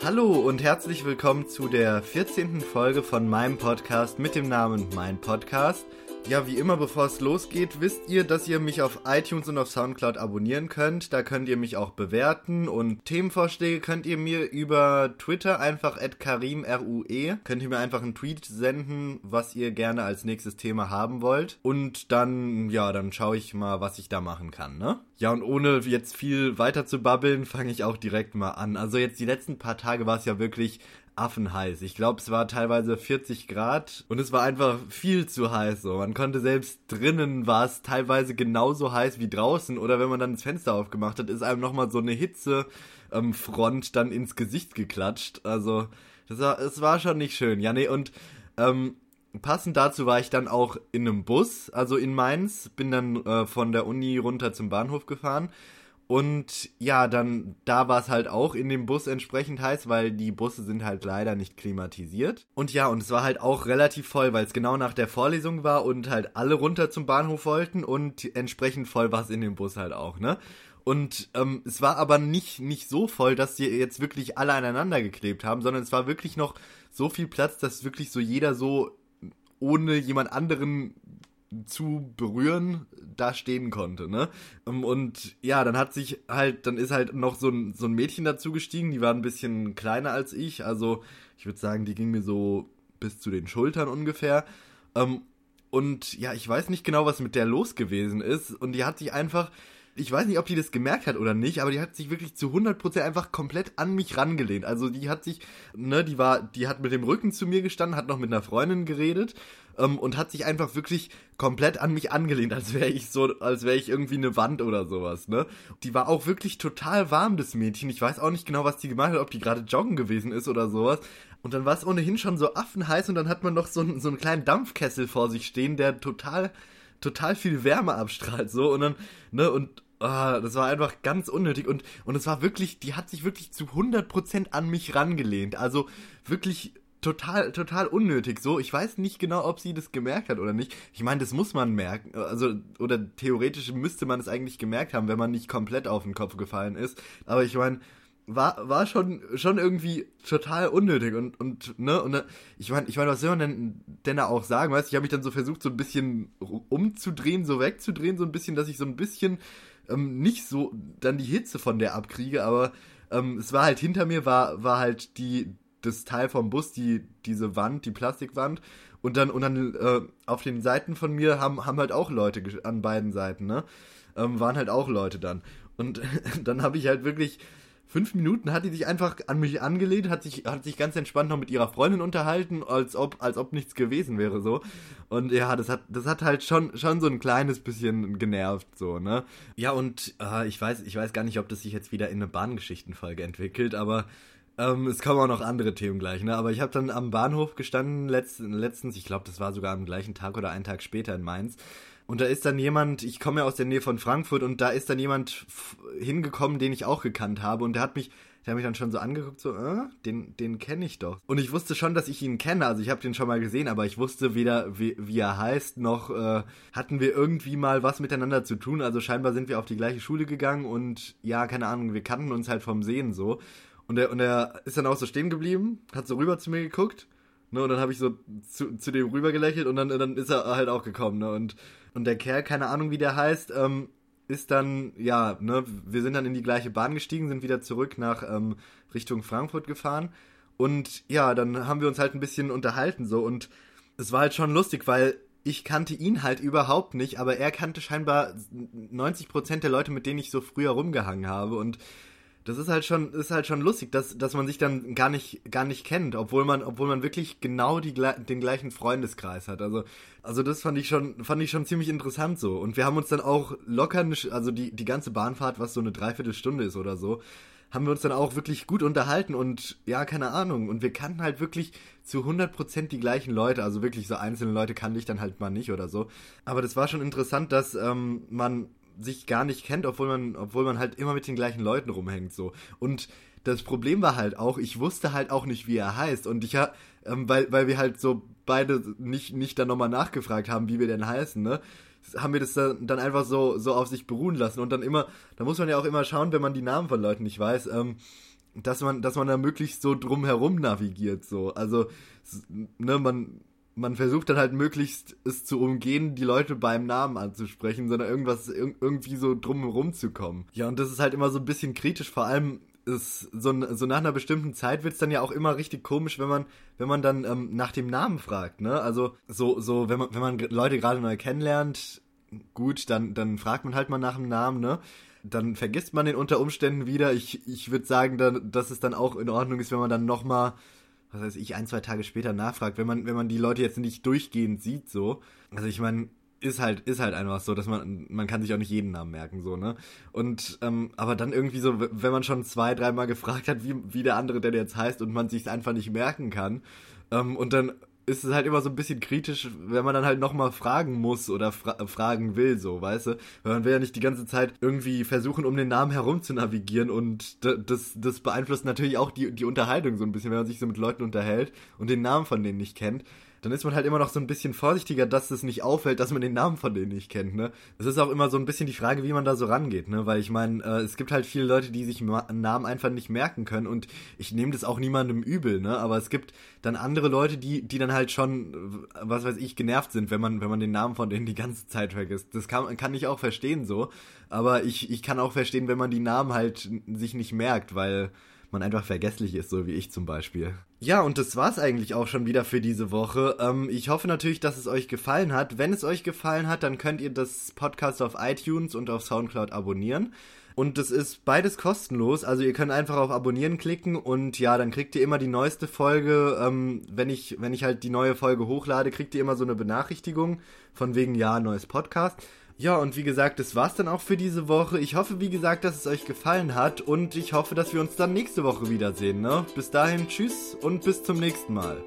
Hallo und herzlich willkommen zu der 14. Folge von meinem Podcast mit dem Namen Mein Podcast. Ja, wie immer, bevor es losgeht, wisst ihr, dass ihr mich auf iTunes und auf Soundcloud abonnieren könnt. Da könnt ihr mich auch bewerten und Themenvorschläge könnt ihr mir über Twitter einfach karimrue. Könnt ihr mir einfach einen Tweet senden, was ihr gerne als nächstes Thema haben wollt. Und dann, ja, dann schaue ich mal, was ich da machen kann, ne? Ja, und ohne jetzt viel weiter zu babbeln, fange ich auch direkt mal an. Also jetzt die letzten paar Tage war es ja wirklich affenheiß. Ich glaube, es war teilweise 40 Grad und es war einfach viel zu heiß. So, man konnte selbst drinnen war es teilweise genauso heiß wie draußen oder wenn man dann das Fenster aufgemacht hat, ist einem nochmal so eine Hitzefront ähm, dann ins Gesicht geklatscht. Also das war, es war schon nicht schön. Ja, nee und ähm, passend dazu war ich dann auch in einem Bus, also in Mainz, bin dann äh, von der Uni runter zum Bahnhof gefahren und ja, dann, da war es halt auch in dem Bus entsprechend heiß, weil die Busse sind halt leider nicht klimatisiert. Und ja, und es war halt auch relativ voll, weil es genau nach der Vorlesung war und halt alle runter zum Bahnhof wollten und entsprechend voll war es in dem Bus halt auch, ne? Und ähm, es war aber nicht, nicht so voll, dass sie jetzt wirklich alle aneinander geklebt haben, sondern es war wirklich noch so viel Platz, dass wirklich so jeder so ohne jemand anderen zu berühren da stehen konnte, ne? Ähm, und ja, dann hat sich halt, dann ist halt noch so ein, so ein Mädchen dazu gestiegen, die war ein bisschen kleiner als ich, also ich würde sagen, die ging mir so bis zu den Schultern ungefähr. Ähm, und ja, ich weiß nicht genau, was mit der los gewesen ist. Und die hat sich einfach, ich weiß nicht, ob die das gemerkt hat oder nicht, aber die hat sich wirklich zu 100% einfach komplett an mich rangelehnt. Also die hat sich, ne, die war, die hat mit dem Rücken zu mir gestanden, hat noch mit einer Freundin geredet ähm, und hat sich einfach wirklich komplett an mich angelehnt, als wäre ich so, als wäre ich irgendwie eine Wand oder sowas, ne? Die war auch wirklich total warm, das Mädchen. Ich weiß auch nicht genau, was die gemacht hat, ob die gerade joggen gewesen ist oder sowas. Und dann war es ohnehin schon so affenheiß und dann hat man noch so, so einen kleinen Dampfkessel vor sich stehen, der total total viel Wärme abstrahlt so und dann ne und Ah, das war einfach ganz unnötig und und es war wirklich, die hat sich wirklich zu 100% an mich rangelehnt. Also wirklich total total unnötig so. Ich weiß nicht genau, ob sie das gemerkt hat oder nicht. Ich meine, das muss man merken, also oder theoretisch müsste man es eigentlich gemerkt haben, wenn man nicht komplett auf den Kopf gefallen ist, aber ich meine, war, war schon, schon irgendwie total unnötig und, und, ne, und ich meine, ich meine, was soll man denn, denn da auch sagen, weißt ich habe mich dann so versucht, so ein bisschen umzudrehen, so wegzudrehen, so ein bisschen, dass ich so ein bisschen ähm, nicht so dann die Hitze von der abkriege, aber ähm, es war halt hinter mir, war, war halt die, das Teil vom Bus, die, diese Wand, die Plastikwand. Und dann, und dann äh, auf den Seiten von mir haben, haben halt auch Leute an beiden Seiten, ne? Ähm, waren halt auch Leute dann. Und dann habe ich halt wirklich fünf Minuten hat die sich einfach an mich angelehnt, hat sich, hat sich ganz entspannt noch mit ihrer Freundin unterhalten, als ob, als ob nichts gewesen wäre, so. Und ja, das hat, das hat halt schon, schon so ein kleines bisschen genervt, so, ne? Ja, und äh, ich weiß, ich weiß gar nicht, ob das sich jetzt wieder in eine Bahngeschichtenfolge entwickelt, aber ähm, es kommen auch noch andere Themen gleich, ne? Aber ich habe dann am Bahnhof gestanden letztens, letztens ich glaube, das war sogar am gleichen Tag oder einen Tag später in Mainz. Und da ist dann jemand, ich komme ja aus der Nähe von Frankfurt und da ist dann jemand hingekommen, den ich auch gekannt habe und der hat mich, der hat mich dann schon so angeguckt, so, äh, den, den kenne ich doch. Und ich wusste schon, dass ich ihn kenne, also ich habe den schon mal gesehen, aber ich wusste weder, wie, wie er heißt, noch äh, hatten wir irgendwie mal was miteinander zu tun. Also scheinbar sind wir auf die gleiche Schule gegangen und ja, keine Ahnung, wir kannten uns halt vom Sehen so. Und er, und er ist dann auch so stehen geblieben, hat so rüber zu mir geguckt. Ne, und dann habe ich so zu, zu dem rüber gelächelt und dann, dann ist er halt auch gekommen. Ne, und und der Kerl, keine Ahnung wie der heißt, ähm, ist dann, ja, ne, wir sind dann in die gleiche Bahn gestiegen, sind wieder zurück nach ähm, Richtung Frankfurt gefahren. Und ja, dann haben wir uns halt ein bisschen unterhalten so und es war halt schon lustig, weil ich kannte ihn halt überhaupt nicht, aber er kannte scheinbar 90% der Leute, mit denen ich so früher rumgehangen habe und das ist halt schon, ist halt schon lustig, dass, dass man sich dann gar nicht, gar nicht kennt, obwohl man, obwohl man wirklich genau die, den gleichen Freundeskreis hat. Also, also das fand ich schon, fand ich schon ziemlich interessant so. Und wir haben uns dann auch locker, also die, die ganze Bahnfahrt, was so eine Dreiviertelstunde ist oder so, haben wir uns dann auch wirklich gut unterhalten und ja, keine Ahnung. Und wir kannten halt wirklich zu 100% die gleichen Leute. Also wirklich so einzelne Leute kannte ich dann halt mal nicht oder so. Aber das war schon interessant, dass ähm, man sich gar nicht kennt, obwohl man, obwohl man halt immer mit den gleichen Leuten rumhängt so. Und das Problem war halt auch, ich wusste halt auch nicht, wie er heißt. Und ich ha, ähm, weil, weil wir halt so beide nicht, nicht dann nochmal nachgefragt haben, wie wir denn heißen, ne? Haben wir das dann, dann einfach so, so auf sich beruhen lassen. Und dann immer, da muss man ja auch immer schauen, wenn man die Namen von Leuten nicht weiß, ähm, dass man, dass man da möglichst so drumherum navigiert, so. Also, ne, man, man versucht dann halt möglichst es zu umgehen, die Leute beim Namen anzusprechen, sondern irgendwas irgendwie so drumherum zu kommen. Ja, und das ist halt immer so ein bisschen kritisch, vor allem ist so, so nach einer bestimmten Zeit wird es dann ja auch immer richtig komisch, wenn man, wenn man dann ähm, nach dem Namen fragt, ne? Also so, so, wenn man, wenn man Leute gerade neu kennenlernt, gut, dann, dann fragt man halt mal nach dem Namen, ne? Dann vergisst man den unter Umständen wieder. Ich, ich würde sagen, dann, dass es dann auch in Ordnung ist, wenn man dann nochmal was weiß ich, ein, zwei Tage später nachfragt, wenn man, wenn man die Leute jetzt nicht durchgehend sieht, so. Also ich meine, ist halt, ist halt einfach so, dass man, man kann sich auch nicht jeden Namen merken, so, ne? Und, ähm, aber dann irgendwie so, wenn man schon zwei, dreimal gefragt hat, wie, wie der andere denn jetzt heißt und man sich einfach nicht merken kann, ähm, und dann ist es halt immer so ein bisschen kritisch, wenn man dann halt nochmal fragen muss oder fra fragen will, so, weißt du? Weil man will ja nicht die ganze Zeit irgendwie versuchen, um den Namen herum zu navigieren und das, das beeinflusst natürlich auch die, die Unterhaltung so ein bisschen, wenn man sich so mit Leuten unterhält und den Namen von denen nicht kennt dann ist man halt immer noch so ein bisschen vorsichtiger, dass es nicht auffällt, dass man den Namen von denen nicht kennt, ne? Es ist auch immer so ein bisschen die Frage, wie man da so rangeht, ne? Weil ich meine, äh, es gibt halt viele Leute, die sich Namen einfach nicht merken können und ich nehme das auch niemandem übel, ne? Aber es gibt dann andere Leute, die, die dann halt schon, was weiß ich, genervt sind, wenn man, wenn man den Namen von denen die ganze Zeit vergisst. Das kann, kann ich auch verstehen so. Aber ich, ich kann auch verstehen, wenn man die Namen halt sich nicht merkt, weil man einfach vergesslich ist, so wie ich zum Beispiel. Ja, und das war's eigentlich auch schon wieder für diese Woche. Ähm, ich hoffe natürlich, dass es euch gefallen hat. Wenn es euch gefallen hat, dann könnt ihr das Podcast auf iTunes und auf Soundcloud abonnieren. Und das ist beides kostenlos. Also ihr könnt einfach auf Abonnieren klicken und ja, dann kriegt ihr immer die neueste Folge. Ähm, wenn ich, wenn ich halt die neue Folge hochlade, kriegt ihr immer so eine Benachrichtigung von wegen ja, neues Podcast. Ja, und wie gesagt, das war's dann auch für diese Woche. Ich hoffe, wie gesagt, dass es euch gefallen hat und ich hoffe, dass wir uns dann nächste Woche wiedersehen. Ne? Bis dahin, tschüss und bis zum nächsten Mal.